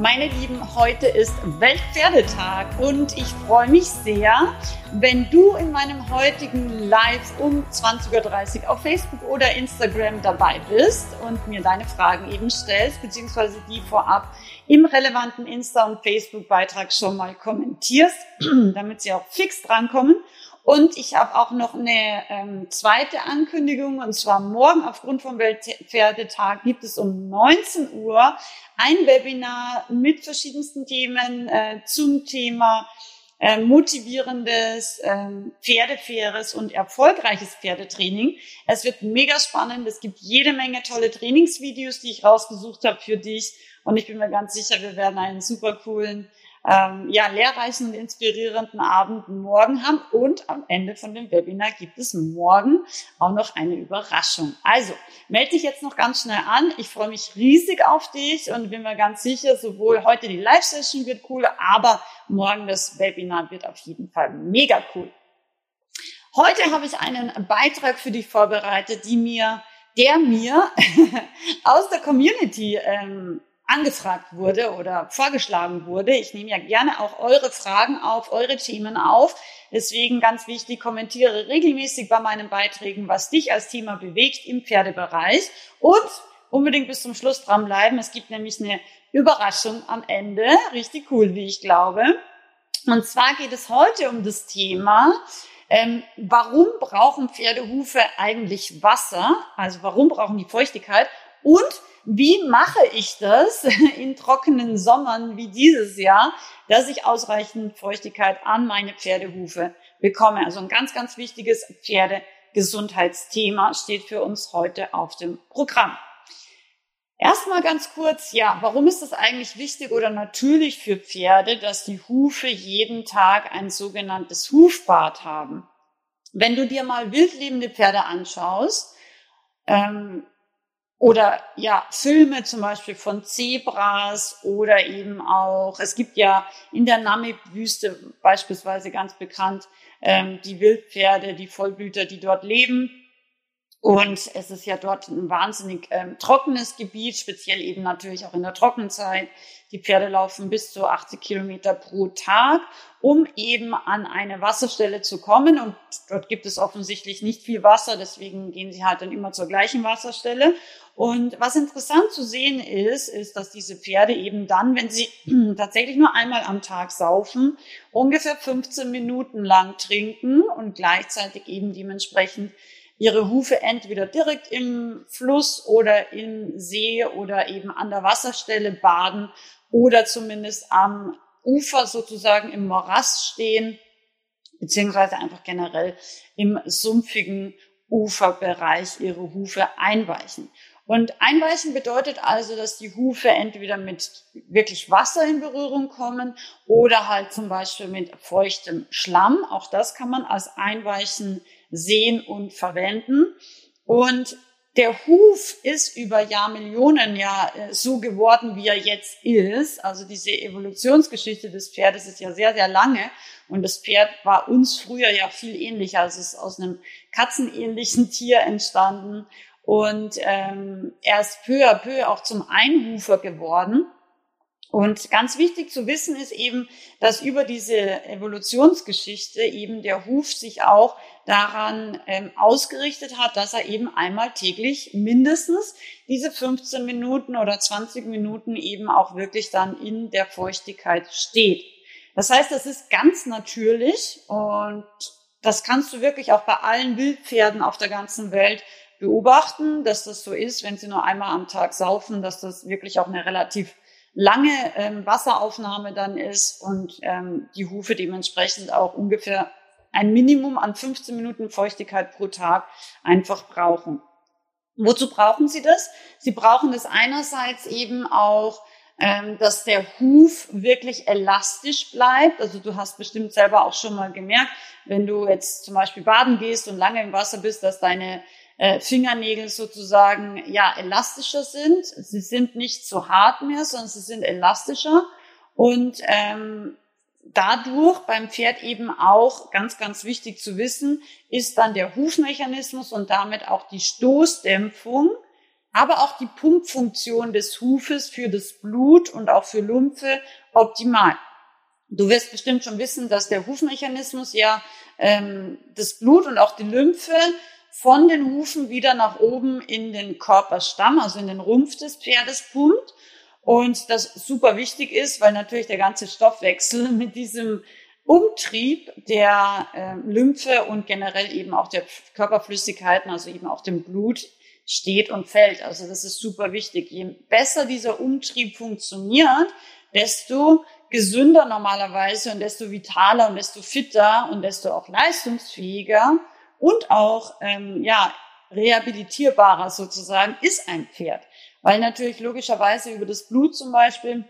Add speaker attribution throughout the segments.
Speaker 1: Meine Lieben, heute ist Weltpferdetag und ich freue mich sehr, wenn du in meinem heutigen Live um 20.30 Uhr auf Facebook oder Instagram dabei bist und mir deine Fragen eben stellst, beziehungsweise die vorab im relevanten Insta- und Facebook-Beitrag schon mal kommentierst, damit sie auch fix drankommen. Und ich habe auch noch eine ähm, zweite Ankündigung, und zwar morgen aufgrund vom Weltpferdetag gibt es um 19 Uhr ein Webinar mit verschiedensten Themen äh, zum Thema äh, motivierendes, äh, pferdefaires und erfolgreiches Pferdetraining. Es wird mega spannend. Es gibt jede Menge tolle Trainingsvideos, die ich rausgesucht habe für dich. Und ich bin mir ganz sicher, wir werden einen super coolen ähm, ja, lehrreichen und inspirierenden Abend morgen haben. Und am Ende von dem Webinar gibt es morgen auch noch eine Überraschung. Also, melde dich jetzt noch ganz schnell an. Ich freue mich riesig auf dich und bin mir ganz sicher, sowohl heute die Live-Session wird cool, aber morgen das Webinar wird auf jeden Fall mega cool. Heute habe ich einen Beitrag für dich vorbereitet, die mir, der mir aus der Community ähm, angefragt wurde oder vorgeschlagen wurde. Ich nehme ja gerne auch eure Fragen auf, eure Themen auf. Deswegen ganz wichtig, kommentiere regelmäßig bei meinen Beiträgen, was dich als Thema bewegt im Pferdebereich und unbedingt bis zum Schluss dranbleiben. Es gibt nämlich eine Überraschung am Ende. Richtig cool, wie ich glaube. Und zwar geht es heute um das Thema, ähm, warum brauchen Pferdehufe eigentlich Wasser? Also warum brauchen die Feuchtigkeit? Und wie mache ich das in trockenen Sommern wie dieses Jahr, dass ich ausreichend Feuchtigkeit an meine Pferdehufe bekomme? Also ein ganz, ganz wichtiges Pferdegesundheitsthema steht für uns heute auf dem Programm. Erstmal ganz kurz, ja, warum ist das eigentlich wichtig oder natürlich für Pferde, dass die Hufe jeden Tag ein sogenanntes Hufbad haben? Wenn du dir mal wildlebende Pferde anschaust, ähm, oder ja, Filme zum Beispiel von Zebras oder eben auch, es gibt ja in der Namib-Wüste beispielsweise ganz bekannt ähm, die Wildpferde, die Vollblüter, die dort leben. Und es ist ja dort ein wahnsinnig ähm, trockenes Gebiet, speziell eben natürlich auch in der Trockenzeit. Die Pferde laufen bis zu 80 Kilometer pro Tag, um eben an eine Wasserstelle zu kommen. Und dort gibt es offensichtlich nicht viel Wasser, deswegen gehen sie halt dann immer zur gleichen Wasserstelle. Und was interessant zu sehen ist, ist, dass diese Pferde eben dann, wenn sie tatsächlich nur einmal am Tag saufen, ungefähr 15 Minuten lang trinken und gleichzeitig eben dementsprechend ihre Hufe entweder direkt im Fluss oder im See oder eben an der Wasserstelle baden oder zumindest am Ufer sozusagen im Morass stehen, beziehungsweise einfach generell im sumpfigen Uferbereich ihre Hufe einweichen. Und einweichen bedeutet also, dass die Hufe entweder mit wirklich Wasser in Berührung kommen oder halt zum Beispiel mit feuchtem Schlamm. Auch das kann man als Einweichen sehen und verwenden. Und der Huf ist über Jahrmillionen ja äh, so geworden, wie er jetzt ist. Also diese Evolutionsgeschichte des Pferdes ist ja sehr, sehr lange. Und das Pferd war uns früher ja viel ähnlicher. Also es ist aus einem katzenähnlichen Tier entstanden und ähm, er ist peu à peu auch zum Einhufer geworden. Und ganz wichtig zu wissen ist eben, dass über diese Evolutionsgeschichte eben der Huf sich auch daran ähm, ausgerichtet hat, dass er eben einmal täglich mindestens diese 15 Minuten oder 20 Minuten eben auch wirklich dann in der Feuchtigkeit steht. Das heißt, das ist ganz natürlich und das kannst du wirklich auch bei allen Wildpferden auf der ganzen Welt beobachten, dass das so ist, wenn sie nur einmal am Tag saufen, dass das wirklich auch eine relativ lange ähm, Wasseraufnahme dann ist und ähm, die Hufe dementsprechend auch ungefähr ein Minimum an 15 Minuten Feuchtigkeit pro Tag einfach brauchen. Wozu brauchen sie das? Sie brauchen das einerseits eben auch, ähm, dass der Huf wirklich elastisch bleibt. Also du hast bestimmt selber auch schon mal gemerkt, wenn du jetzt zum Beispiel baden gehst und lange im Wasser bist, dass deine äh, Fingernägel sozusagen ja elastischer sind. Sie sind nicht so hart mehr, sondern sie sind elastischer und ähm, dadurch beim Pferd eben auch ganz, ganz wichtig zu wissen, ist dann der Hufmechanismus und damit auch die Stoßdämpfung, aber auch die Pumpfunktion des Hufes für das Blut und auch für Lymphe optimal. Du wirst bestimmt schon wissen, dass der Hufmechanismus ja ähm, das Blut und auch die Lymphe von den Hufen wieder nach oben in den Körperstamm, also in den Rumpf des Pferdes pumpt. Und das super wichtig ist, weil natürlich der ganze Stoffwechsel mit diesem Umtrieb der äh, Lymphe und generell eben auch der Körperflüssigkeiten, also eben auch dem Blut, steht und fällt. Also das ist super wichtig. Je besser dieser Umtrieb funktioniert, desto gesünder normalerweise und desto vitaler und desto fitter und desto auch leistungsfähiger und auch ähm, ja rehabilitierbarer sozusagen ist ein Pferd, weil natürlich logischerweise über das Blut zum Beispiel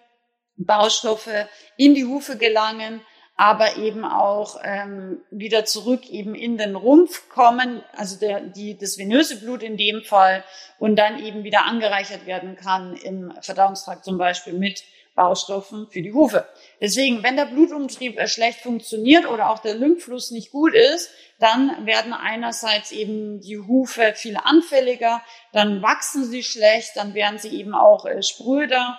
Speaker 1: Baustoffe in die Hufe gelangen, aber eben auch ähm, wieder zurück eben in den Rumpf kommen, also der, die, das venöse Blut in dem Fall und dann eben wieder angereichert werden kann im Verdauungstrakt zum Beispiel mit Baustoffen für die Hufe. Deswegen, wenn der Blutumtrieb schlecht funktioniert oder auch der Lymphfluss nicht gut ist, dann werden einerseits eben die Hufe viel anfälliger, dann wachsen sie schlecht, dann werden sie eben auch äh, spröder.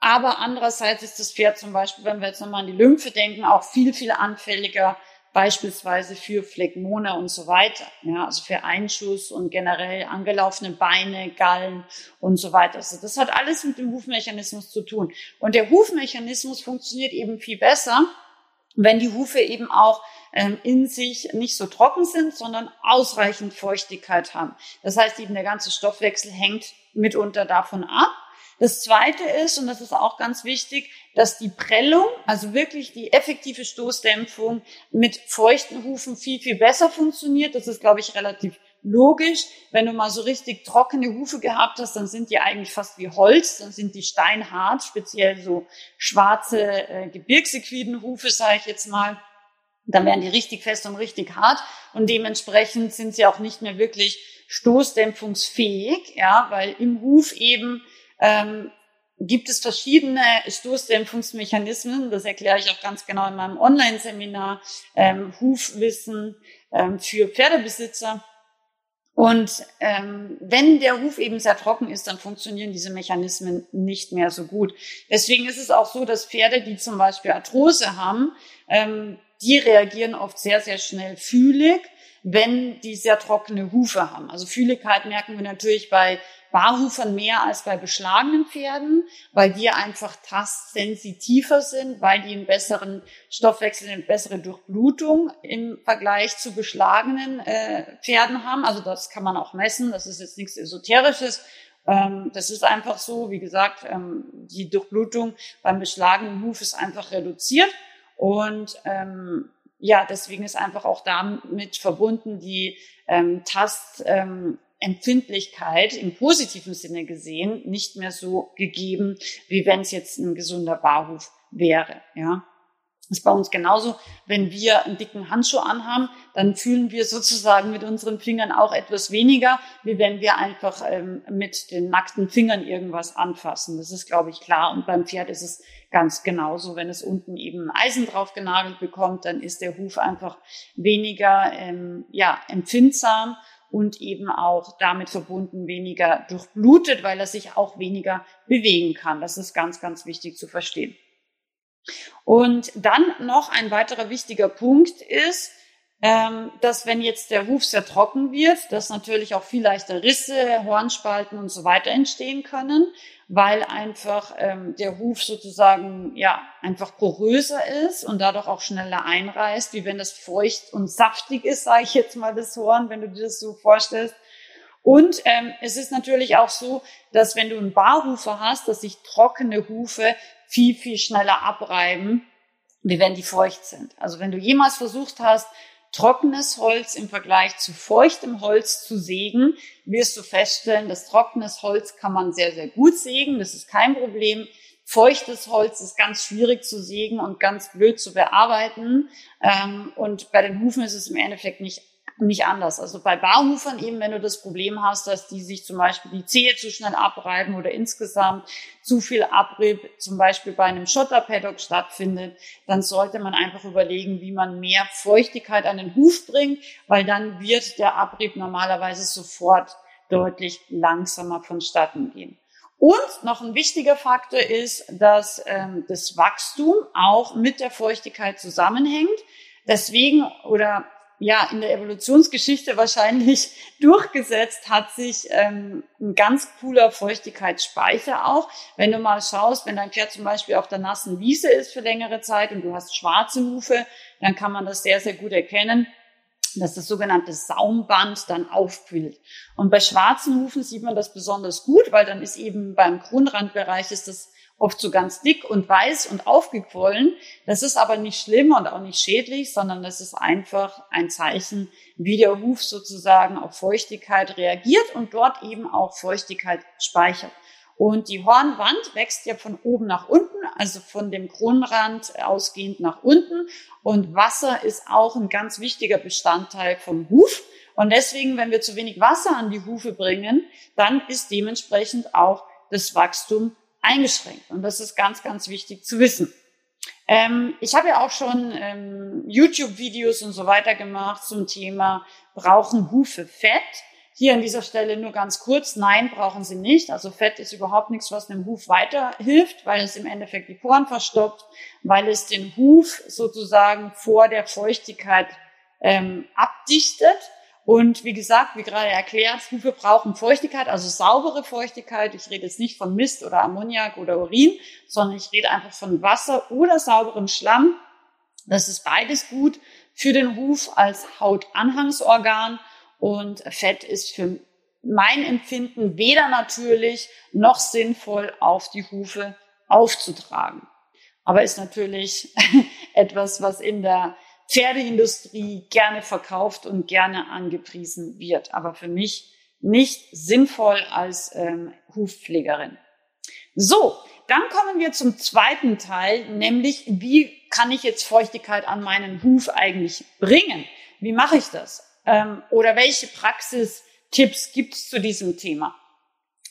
Speaker 1: Aber andererseits ist das Pferd zum Beispiel, wenn wir jetzt nochmal an die Lymphe denken, auch viel, viel anfälliger beispielsweise für Phlegmone und so weiter. Ja, also für Einschuss und generell angelaufene Beine, Gallen und so weiter. Also das hat alles mit dem Hufmechanismus zu tun. Und der Hufmechanismus funktioniert eben viel besser, wenn die Hufe eben auch ähm, in sich nicht so trocken sind, sondern ausreichend Feuchtigkeit haben. Das heißt, eben der ganze Stoffwechsel hängt mitunter davon ab. Das zweite ist, und das ist auch ganz wichtig, dass die Prellung, also wirklich die effektive Stoßdämpfung mit feuchten Hufen viel, viel besser funktioniert. Das ist, glaube ich, relativ logisch. Wenn du mal so richtig trockene Hufe gehabt hast, dann sind die eigentlich fast wie Holz, dann sind die steinhart, speziell so schwarze äh, Gebirgsequidenhufe, sage ich jetzt mal. Dann werden die richtig fest und richtig hart und dementsprechend sind sie auch nicht mehr wirklich stoßdämpfungsfähig, ja, weil im Huf eben ähm, gibt es verschiedene Stoßdämpfungsmechanismen. Das erkläre ich auch ganz genau in meinem Online-Seminar ähm, Hufwissen ähm, für Pferdebesitzer. Und ähm, wenn der Huf eben sehr trocken ist, dann funktionieren diese Mechanismen nicht mehr so gut. Deswegen ist es auch so, dass Pferde, die zum Beispiel Arthrose haben, ähm, die reagieren oft sehr, sehr schnell fühlig, wenn die sehr trockene Hufe haben. Also Fühligkeit merken wir natürlich bei Barhufern mehr als bei beschlagenen Pferden, weil die einfach tastsensitiver sind, weil die einen besseren Stoffwechsel, eine bessere Durchblutung im Vergleich zu beschlagenen äh, Pferden haben. Also das kann man auch messen, das ist jetzt nichts Esoterisches. Ähm, das ist einfach so, wie gesagt, ähm, die Durchblutung beim beschlagenen Huf ist einfach reduziert und ähm, ja, deswegen ist einfach auch damit verbunden die ähm, Tast, ähm, Empfindlichkeit im positiven Sinne gesehen nicht mehr so gegeben, wie wenn es jetzt ein gesunder Barhof wäre. Ja, das ist bei uns genauso. Wenn wir einen dicken Handschuh anhaben, dann fühlen wir sozusagen mit unseren Fingern auch etwas weniger, wie wenn wir einfach ähm, mit den nackten Fingern irgendwas anfassen. Das ist, glaube ich, klar. Und beim Pferd ist es ganz genauso. Wenn es unten eben Eisen drauf genagelt bekommt, dann ist der Huf einfach weniger ähm, ja, empfindsam und eben auch damit verbunden weniger durchblutet, weil er sich auch weniger bewegen kann. Das ist ganz, ganz wichtig zu verstehen. Und dann noch ein weiterer wichtiger Punkt ist, ähm, dass wenn jetzt der Huf sehr trocken wird, dass natürlich auch viel leichter Risse, Hornspalten und so weiter entstehen können, weil einfach ähm, der Huf sozusagen ja einfach poröser ist und dadurch auch schneller einreißt, wie wenn das feucht und saftig ist, sage ich jetzt mal das Horn, wenn du dir das so vorstellst. Und ähm, es ist natürlich auch so, dass wenn du einen Barhufer hast, dass sich trockene Hufe viel, viel schneller abreiben, wie wenn die feucht sind. Also wenn du jemals versucht hast, trockenes Holz im Vergleich zu feuchtem Holz zu sägen, wirst du feststellen, dass trockenes Holz kann man sehr, sehr gut sägen. Das ist kein Problem. Feuchtes Holz ist ganz schwierig zu sägen und ganz blöd zu bearbeiten. Ähm, und bei den Hufen ist es im Endeffekt nicht nicht anders. Also bei Barhufern eben, wenn du das Problem hast, dass die sich zum Beispiel die Zehe zu schnell abreiben oder insgesamt zu viel Abrieb zum Beispiel bei einem Schotterpaddock stattfindet, dann sollte man einfach überlegen, wie man mehr Feuchtigkeit an den Huf bringt, weil dann wird der Abrieb normalerweise sofort deutlich langsamer vonstatten gehen. Und noch ein wichtiger Faktor ist, dass ähm, das Wachstum auch mit der Feuchtigkeit zusammenhängt. Deswegen oder ja in der Evolutionsgeschichte wahrscheinlich durchgesetzt hat sich ähm, ein ganz cooler Feuchtigkeitsspeicher auch. Wenn du mal schaust, wenn dein Pferd zum Beispiel auf der nassen Wiese ist für längere Zeit und du hast schwarze Hufe, dann kann man das sehr, sehr gut erkennen dass das sogenannte Saumband dann aufquillt. Und bei schwarzen Hufen sieht man das besonders gut, weil dann ist eben beim Grundrandbereich ist das oft so ganz dick und weiß und aufgequollen. Das ist aber nicht schlimm und auch nicht schädlich, sondern das ist einfach ein Zeichen, wie der Huf sozusagen auf Feuchtigkeit reagiert und dort eben auch Feuchtigkeit speichert. Und die Hornwand wächst ja von oben nach unten, also von dem Kronrand ausgehend nach unten. Und Wasser ist auch ein ganz wichtiger Bestandteil vom Huf. Und deswegen, wenn wir zu wenig Wasser an die Hufe bringen, dann ist dementsprechend auch das Wachstum eingeschränkt. Und das ist ganz, ganz wichtig zu wissen. Ähm, ich habe ja auch schon ähm, YouTube-Videos und so weiter gemacht zum Thema, brauchen Hufe Fett? Hier an dieser Stelle nur ganz kurz, nein, brauchen sie nicht. Also Fett ist überhaupt nichts, was dem Huf weiterhilft, weil es im Endeffekt die Poren verstopft, weil es den Huf sozusagen vor der Feuchtigkeit ähm, abdichtet und wie gesagt, wie gerade erklärt, Hufe brauchen Feuchtigkeit, also saubere Feuchtigkeit. Ich rede jetzt nicht von Mist oder Ammoniak oder Urin, sondern ich rede einfach von Wasser oder sauberem Schlamm. Das ist beides gut für den Huf als Hautanhangsorgan und Fett ist für mein Empfinden weder natürlich noch sinnvoll auf die Hufe aufzutragen. Aber ist natürlich etwas, was in der Pferdeindustrie gerne verkauft und gerne angepriesen wird, aber für mich nicht sinnvoll als ähm, Hufpflegerin. So, dann kommen wir zum zweiten Teil, nämlich wie kann ich jetzt Feuchtigkeit an meinen Huf eigentlich bringen? Wie mache ich das? Ähm, oder welche Praxistipps gibt es zu diesem Thema?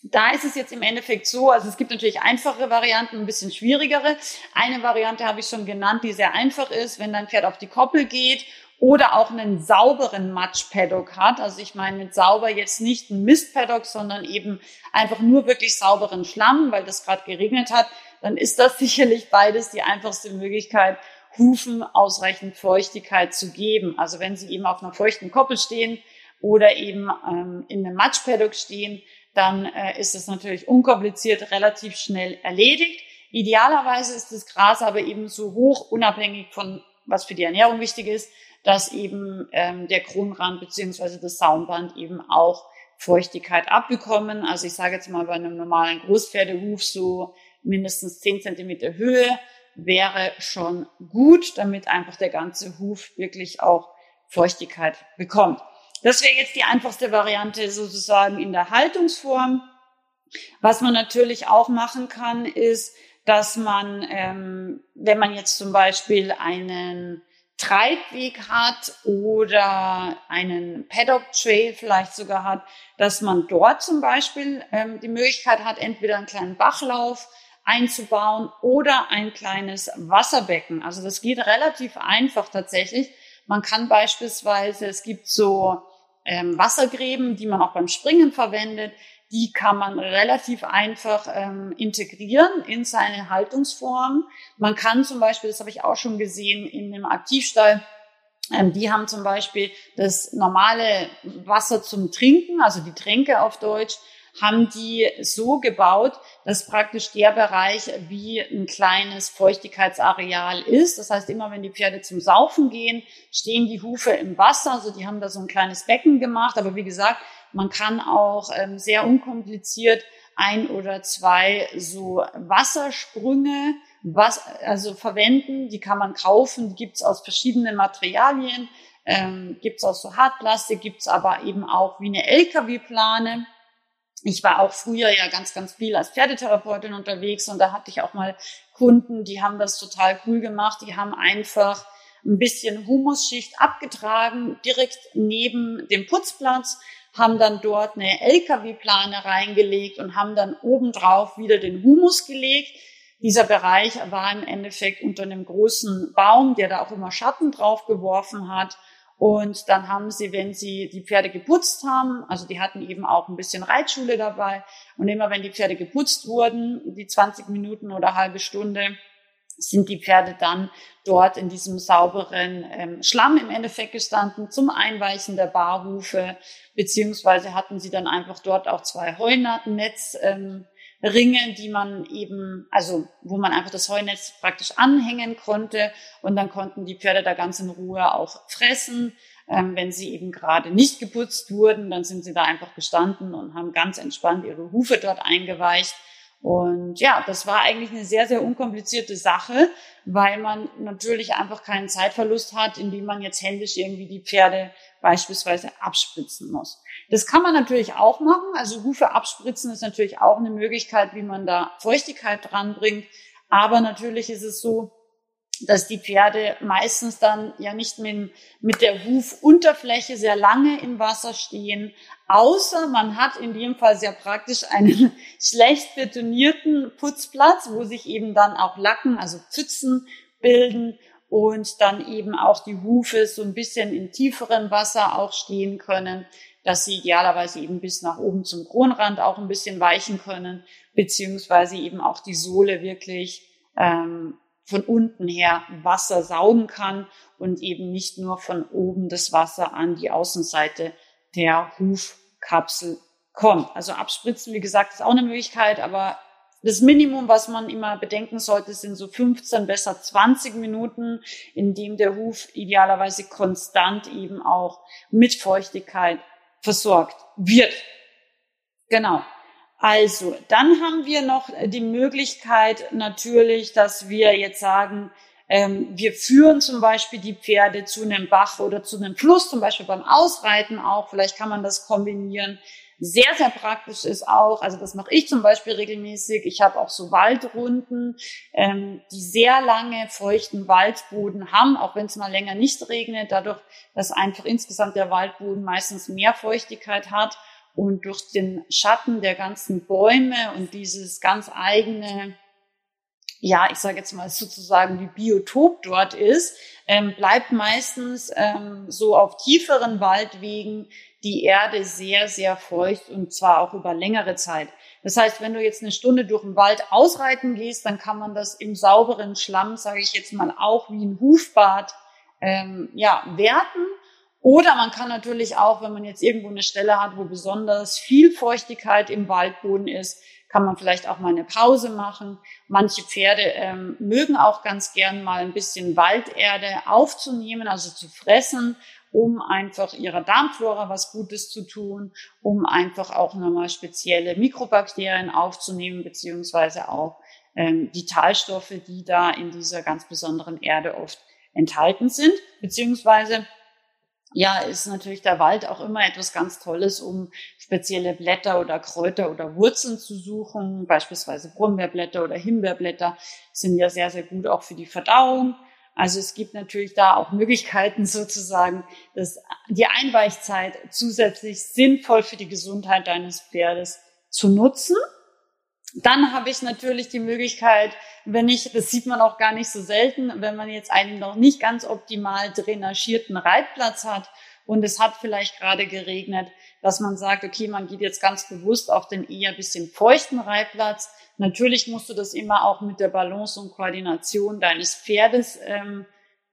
Speaker 1: Da ist es jetzt im Endeffekt so, also es gibt natürlich einfache Varianten, ein bisschen schwierigere. Eine Variante habe ich schon genannt, die sehr einfach ist, wenn dein Pferd auf die Koppel geht oder auch einen sauberen Matsch-Paddock hat. Also ich meine mit sauber jetzt nicht ein Mist-Paddock, sondern eben einfach nur wirklich sauberen Schlamm, weil das gerade geregnet hat. Dann ist das sicherlich beides die einfachste Möglichkeit, Hufen ausreichend Feuchtigkeit zu geben. Also wenn sie eben auf einer feuchten Koppel stehen oder eben ähm, in einem Matsch-Paddock stehen, dann äh, ist es natürlich unkompliziert relativ schnell erledigt. Idealerweise ist das Gras aber eben so hoch, unabhängig von was für die Ernährung wichtig ist, dass eben ähm, der Kronrand beziehungsweise das Saumband eben auch Feuchtigkeit abbekommen. Also ich sage jetzt mal bei einem normalen Großpferdehuf so mindestens zehn Zentimeter Höhe wäre schon gut, damit einfach der ganze Huf wirklich auch Feuchtigkeit bekommt. Das wäre jetzt die einfachste Variante sozusagen in der Haltungsform. Was man natürlich auch machen kann, ist, dass man, ähm, wenn man jetzt zum Beispiel einen Treibweg hat oder einen Paddock Trail vielleicht sogar hat, dass man dort zum Beispiel ähm, die Möglichkeit hat, entweder einen kleinen Bachlauf einzubauen oder ein kleines Wasserbecken. Also das geht relativ einfach tatsächlich. Man kann beispielsweise, es gibt so ähm, Wassergräben, die man auch beim Springen verwendet. Die kann man relativ einfach ähm, integrieren in seine Haltungsform. Man kann zum Beispiel, das habe ich auch schon gesehen, in einem Aktivstall, ähm, die haben zum Beispiel das normale Wasser zum Trinken, also die Tränke auf Deutsch, haben die so gebaut, dass praktisch der Bereich wie ein kleines Feuchtigkeitsareal ist. Das heißt, immer wenn die Pferde zum Saufen gehen, stehen die Hufe im Wasser. Also die haben da so ein kleines Becken gemacht. Aber wie gesagt, man kann auch ähm, sehr unkompliziert ein oder zwei so Wassersprünge was, also verwenden. Die kann man kaufen. Die gibt's aus verschiedenen Materialien. Ähm, gibt's aus so Hartplastik, gibt's aber eben auch wie eine LKW-Plane ich war auch früher ja ganz, ganz viel als Pferdetherapeutin unterwegs und da hatte ich auch mal Kunden, die haben das total cool gemacht. Die haben einfach ein bisschen Humusschicht abgetragen, direkt neben dem Putzplatz, haben dann dort eine LKW-Plane reingelegt und haben dann obendrauf wieder den Humus gelegt. Dieser Bereich war im Endeffekt unter einem großen Baum, der da auch immer Schatten drauf geworfen hat. Und dann haben sie, wenn sie die Pferde geputzt haben, also die hatten eben auch ein bisschen Reitschule dabei. Und immer wenn die Pferde geputzt wurden, die 20 Minuten oder halbe Stunde, sind die Pferde dann dort in diesem sauberen ähm, Schlamm im Endeffekt gestanden zum Einweichen der Barhufe, beziehungsweise hatten sie dann einfach dort auch zwei Heunetz ähm, Ringe, die man eben, also wo man einfach das Heunetz praktisch anhängen konnte und dann konnten die Pferde da ganz in Ruhe auch fressen. Ähm, wenn sie eben gerade nicht geputzt wurden, dann sind sie da einfach gestanden und haben ganz entspannt ihre Hufe dort eingeweicht. Und ja, das war eigentlich eine sehr, sehr unkomplizierte Sache, weil man natürlich einfach keinen Zeitverlust hat, indem man jetzt händisch irgendwie die Pferde beispielsweise abspritzen muss. Das kann man natürlich auch machen. Also Hufe abspritzen ist natürlich auch eine Möglichkeit, wie man da Feuchtigkeit dranbringt. Aber natürlich ist es so, dass die Pferde meistens dann ja nicht mit, mit der Hufunterfläche sehr lange im Wasser stehen, außer man hat in dem Fall sehr praktisch einen schlecht betonierten Putzplatz, wo sich eben dann auch Lacken, also Pfützen bilden und dann eben auch die Hufe so ein bisschen in tieferem Wasser auch stehen können, dass sie idealerweise eben bis nach oben zum Kronrand auch ein bisschen weichen können, beziehungsweise eben auch die Sohle wirklich ähm, von unten her Wasser saugen kann und eben nicht nur von oben das Wasser an die Außenseite der Hufkapsel kommt. Also abspritzen, wie gesagt, ist auch eine Möglichkeit, aber das Minimum, was man immer bedenken sollte, sind so 15, besser 20 Minuten, in dem der Huf idealerweise konstant eben auch mit Feuchtigkeit versorgt wird. Genau. Also, dann haben wir noch die Möglichkeit natürlich, dass wir jetzt sagen, ähm, wir führen zum Beispiel die Pferde zu einem Bach oder zu einem Fluss, zum Beispiel beim Ausreiten auch. Vielleicht kann man das kombinieren sehr, sehr praktisch ist auch, also das mache ich zum Beispiel regelmäßig, ich habe auch so Waldrunden, ähm, die sehr lange feuchten Waldboden haben, auch wenn es mal länger nicht regnet, dadurch, dass einfach insgesamt der Waldboden meistens mehr Feuchtigkeit hat. Und durch den Schatten der ganzen Bäume und dieses ganz eigene ja, ich sage jetzt mal sozusagen, wie Biotop dort ist, ähm, bleibt meistens ähm, so auf tieferen Waldwegen die Erde sehr, sehr feucht und zwar auch über längere Zeit. Das heißt, wenn du jetzt eine Stunde durch den Wald ausreiten gehst, dann kann man das im sauberen Schlamm, sage ich jetzt mal, auch wie ein Hufbad ähm, ja, werten. Oder man kann natürlich auch, wenn man jetzt irgendwo eine Stelle hat, wo besonders viel Feuchtigkeit im Waldboden ist, kann man vielleicht auch mal eine Pause machen. Manche Pferde ähm, mögen auch ganz gern mal ein bisschen Walderde aufzunehmen, also zu fressen, um einfach ihrer Darmflora was Gutes zu tun, um einfach auch nochmal spezielle Mikrobakterien aufzunehmen, beziehungsweise auch ähm, die Talstoffe, die da in dieser ganz besonderen Erde oft enthalten sind, beziehungsweise ja, ist natürlich der Wald auch immer etwas ganz Tolles, um spezielle Blätter oder Kräuter oder Wurzeln zu suchen. Beispielsweise Brombeerblätter oder Himbeerblätter sind ja sehr, sehr gut auch für die Verdauung. Also es gibt natürlich da auch Möglichkeiten sozusagen, dass die Einweichzeit zusätzlich sinnvoll für die Gesundheit deines Pferdes zu nutzen. Dann habe ich natürlich die Möglichkeit, wenn ich, das sieht man auch gar nicht so selten, wenn man jetzt einen noch nicht ganz optimal drainagierten Reitplatz hat und es hat vielleicht gerade geregnet, dass man sagt, okay, man geht jetzt ganz bewusst auf den eher bisschen feuchten Reitplatz. Natürlich musst du das immer auch mit der Balance und Koordination deines Pferdes ähm,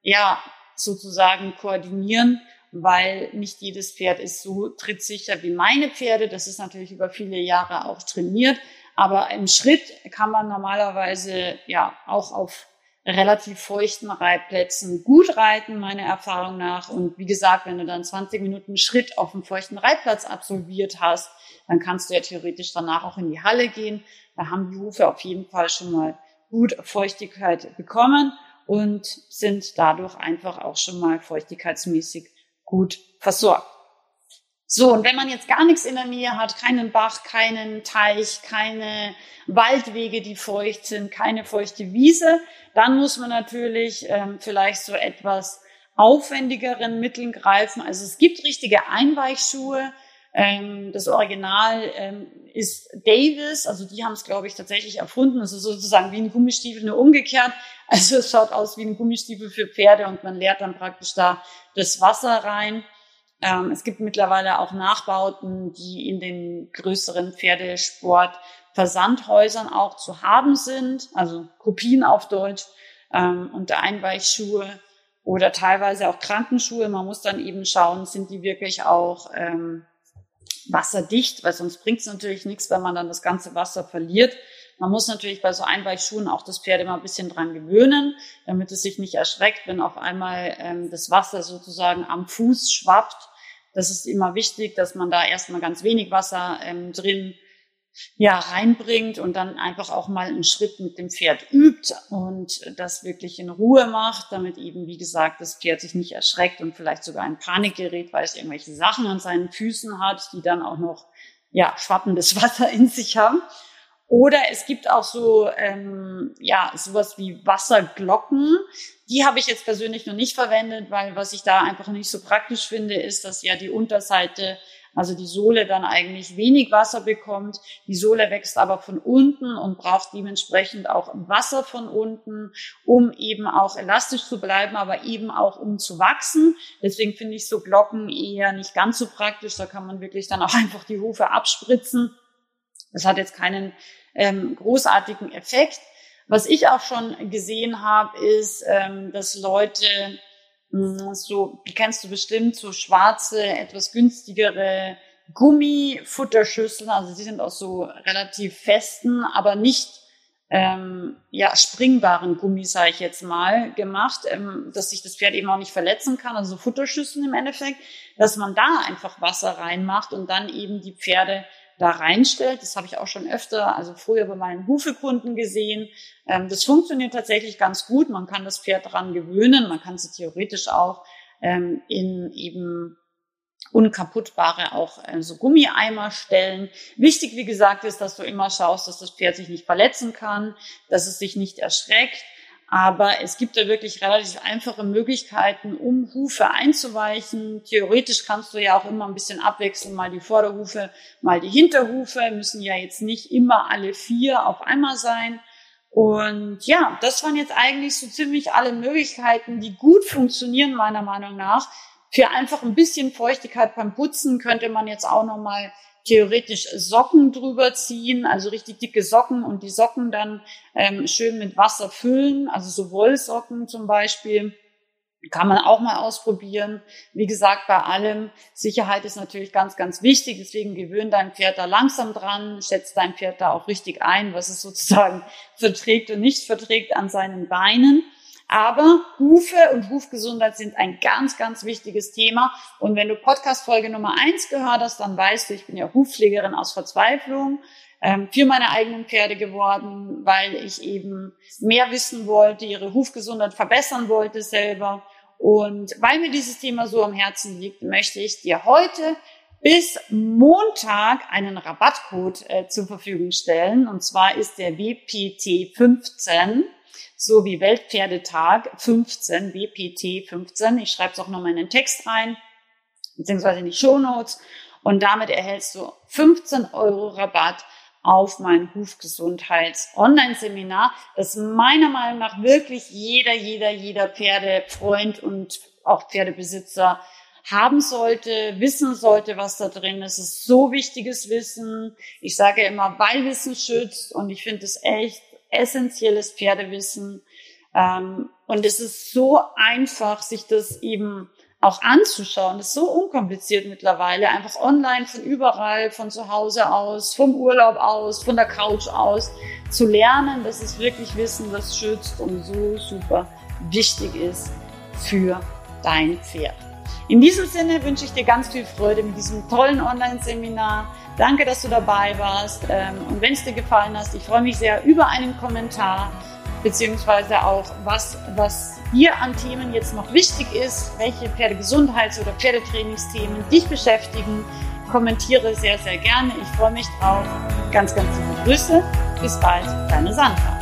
Speaker 1: ja sozusagen koordinieren, weil nicht jedes Pferd ist so trittsicher wie meine Pferde. Das ist natürlich über viele Jahre auch trainiert. Aber im Schritt kann man normalerweise ja auch auf relativ feuchten Reitplätzen gut reiten, meiner Erfahrung nach. Und wie gesagt, wenn du dann 20 Minuten Schritt auf dem feuchten Reitplatz absolviert hast, dann kannst du ja theoretisch danach auch in die Halle gehen. Da haben die Hufe auf jeden Fall schon mal gut Feuchtigkeit bekommen und sind dadurch einfach auch schon mal feuchtigkeitsmäßig gut versorgt. So, und wenn man jetzt gar nichts in der Nähe hat, keinen Bach, keinen Teich, keine Waldwege, die feucht sind, keine feuchte Wiese, dann muss man natürlich ähm, vielleicht so etwas aufwendigeren Mitteln greifen. Also es gibt richtige Einweichschuhe. Ähm, das Original ähm, ist Davis, also die haben es, glaube ich, tatsächlich erfunden. Also sozusagen wie ein Gummistiefel, nur umgekehrt. Also es schaut aus wie ein Gummistiefel für Pferde und man leert dann praktisch da das Wasser rein. Ähm, es gibt mittlerweile auch Nachbauten, die in den größeren Pferdesport-Versandhäusern auch zu haben sind, also Kopien auf Deutsch ähm, und Einweichschuhe oder teilweise auch Krankenschuhe. Man muss dann eben schauen, sind die wirklich auch ähm, wasserdicht, weil sonst bringt es natürlich nichts, wenn man dann das ganze Wasser verliert. Man muss natürlich bei so Einweichschuhen auch das Pferd immer ein bisschen dran gewöhnen, damit es sich nicht erschreckt, wenn auf einmal ähm, das Wasser sozusagen am Fuß schwappt. Das ist immer wichtig, dass man da erstmal ganz wenig Wasser ähm, drin ja, reinbringt und dann einfach auch mal einen Schritt mit dem Pferd übt und das wirklich in Ruhe macht, damit eben, wie gesagt, das Pferd sich nicht erschreckt und vielleicht sogar in Panik gerät, weil es irgendwelche Sachen an seinen Füßen hat, die dann auch noch, ja, schwappendes Wasser in sich haben. Oder es gibt auch so, ähm, ja, sowas wie Wasserglocken. Die habe ich jetzt persönlich noch nicht verwendet, weil was ich da einfach nicht so praktisch finde, ist, dass ja die Unterseite, also die Sohle dann eigentlich wenig Wasser bekommt. Die Sohle wächst aber von unten und braucht dementsprechend auch Wasser von unten, um eben auch elastisch zu bleiben, aber eben auch um zu wachsen. Deswegen finde ich so Glocken eher nicht ganz so praktisch. Da kann man wirklich dann auch einfach die Hufe abspritzen. Das hat jetzt keinen ähm, großartigen Effekt. Was ich auch schon gesehen habe, ist, ähm, dass Leute mh, hm, so, die kennst du bestimmt, so schwarze, etwas günstigere Gummifutterschüsseln, also die sind aus so relativ festen, aber nicht ähm, ja, springbaren Gummi, sage ich jetzt mal, gemacht, ähm, dass sich das Pferd eben auch nicht verletzen kann, also Futterschüsseln im Endeffekt, dass man da einfach Wasser reinmacht und dann eben die Pferde da reinstellt. Das habe ich auch schon öfter, also früher bei meinen Hufekunden gesehen. Ähm, das funktioniert tatsächlich ganz gut. Man kann das Pferd daran gewöhnen. Man kann sie theoretisch auch ähm, in eben unkaputtbare auch äh, so Gummieimer stellen. Wichtig, wie gesagt, ist, dass du immer schaust, dass das Pferd sich nicht verletzen kann, dass es sich nicht erschreckt aber es gibt da wirklich relativ einfache Möglichkeiten, um Hufe einzuweichen. Theoretisch kannst du ja auch immer ein bisschen abwechseln, mal die Vorderhufe, mal die Hinterhufe, müssen ja jetzt nicht immer alle vier auf einmal sein. Und ja, das waren jetzt eigentlich so ziemlich alle Möglichkeiten, die gut funktionieren, meiner Meinung nach. Für einfach ein bisschen Feuchtigkeit beim Putzen könnte man jetzt auch nochmal theoretisch Socken drüber ziehen, also richtig dicke Socken und die Socken dann ähm, schön mit Wasser füllen, also so Wollsocken zum Beispiel. Kann man auch mal ausprobieren. Wie gesagt, bei allem, Sicherheit ist natürlich ganz, ganz wichtig. Deswegen gewöhn dein Pferd da langsam dran, schätzt dein Pferd da auch richtig ein, was es sozusagen verträgt und nicht verträgt an seinen Beinen. Aber Hufe und Hufgesundheit sind ein ganz, ganz wichtiges Thema. Und wenn du Podcast-Folge Nummer eins gehört hast, dann weißt du, ich bin ja Hufpflegerin aus Verzweiflung ähm, für meine eigenen Pferde geworden, weil ich eben mehr wissen wollte, ihre Hufgesundheit verbessern wollte selber. Und weil mir dieses Thema so am Herzen liegt, möchte ich dir heute bis Montag einen Rabattcode äh, zur Verfügung stellen. Und zwar ist der WPT15 so wie Weltpferdetag 15, WPT 15. Ich schreibe es auch nochmal in den Text rein, beziehungsweise in die Show Notes. Und damit erhältst du 15 Euro Rabatt auf mein Hufgesundheits-Online-Seminar, das meiner Meinung nach wirklich jeder, jeder, jeder Pferdefreund und auch Pferdebesitzer haben sollte, wissen sollte, was da drin ist. Es ist so wichtiges Wissen. Ich sage immer, weil Wissen schützt und ich finde es echt essentielles Pferdewissen. Ähm, und es ist so einfach, sich das eben auch anzuschauen. Das ist so unkompliziert mittlerweile. Einfach online von überall, von zu Hause aus, vom Urlaub aus, von der Couch aus zu lernen. Das ist wirklich Wissen, das schützt und so super wichtig ist für dein Pferd. In diesem Sinne wünsche ich dir ganz viel Freude mit diesem tollen Online-Seminar. Danke, dass du dabei warst. Ähm, und wenn es dir gefallen hat, ich freue mich sehr über einen Kommentar beziehungsweise auch was, was dir an Themen jetzt noch wichtig ist, welche Pferdegesundheits- oder Pferdetrainingsthemen dich beschäftigen. Kommentiere sehr, sehr gerne. Ich freue mich drauf. Ganz, ganz liebe Grüße. Bis bald, deine Sandra.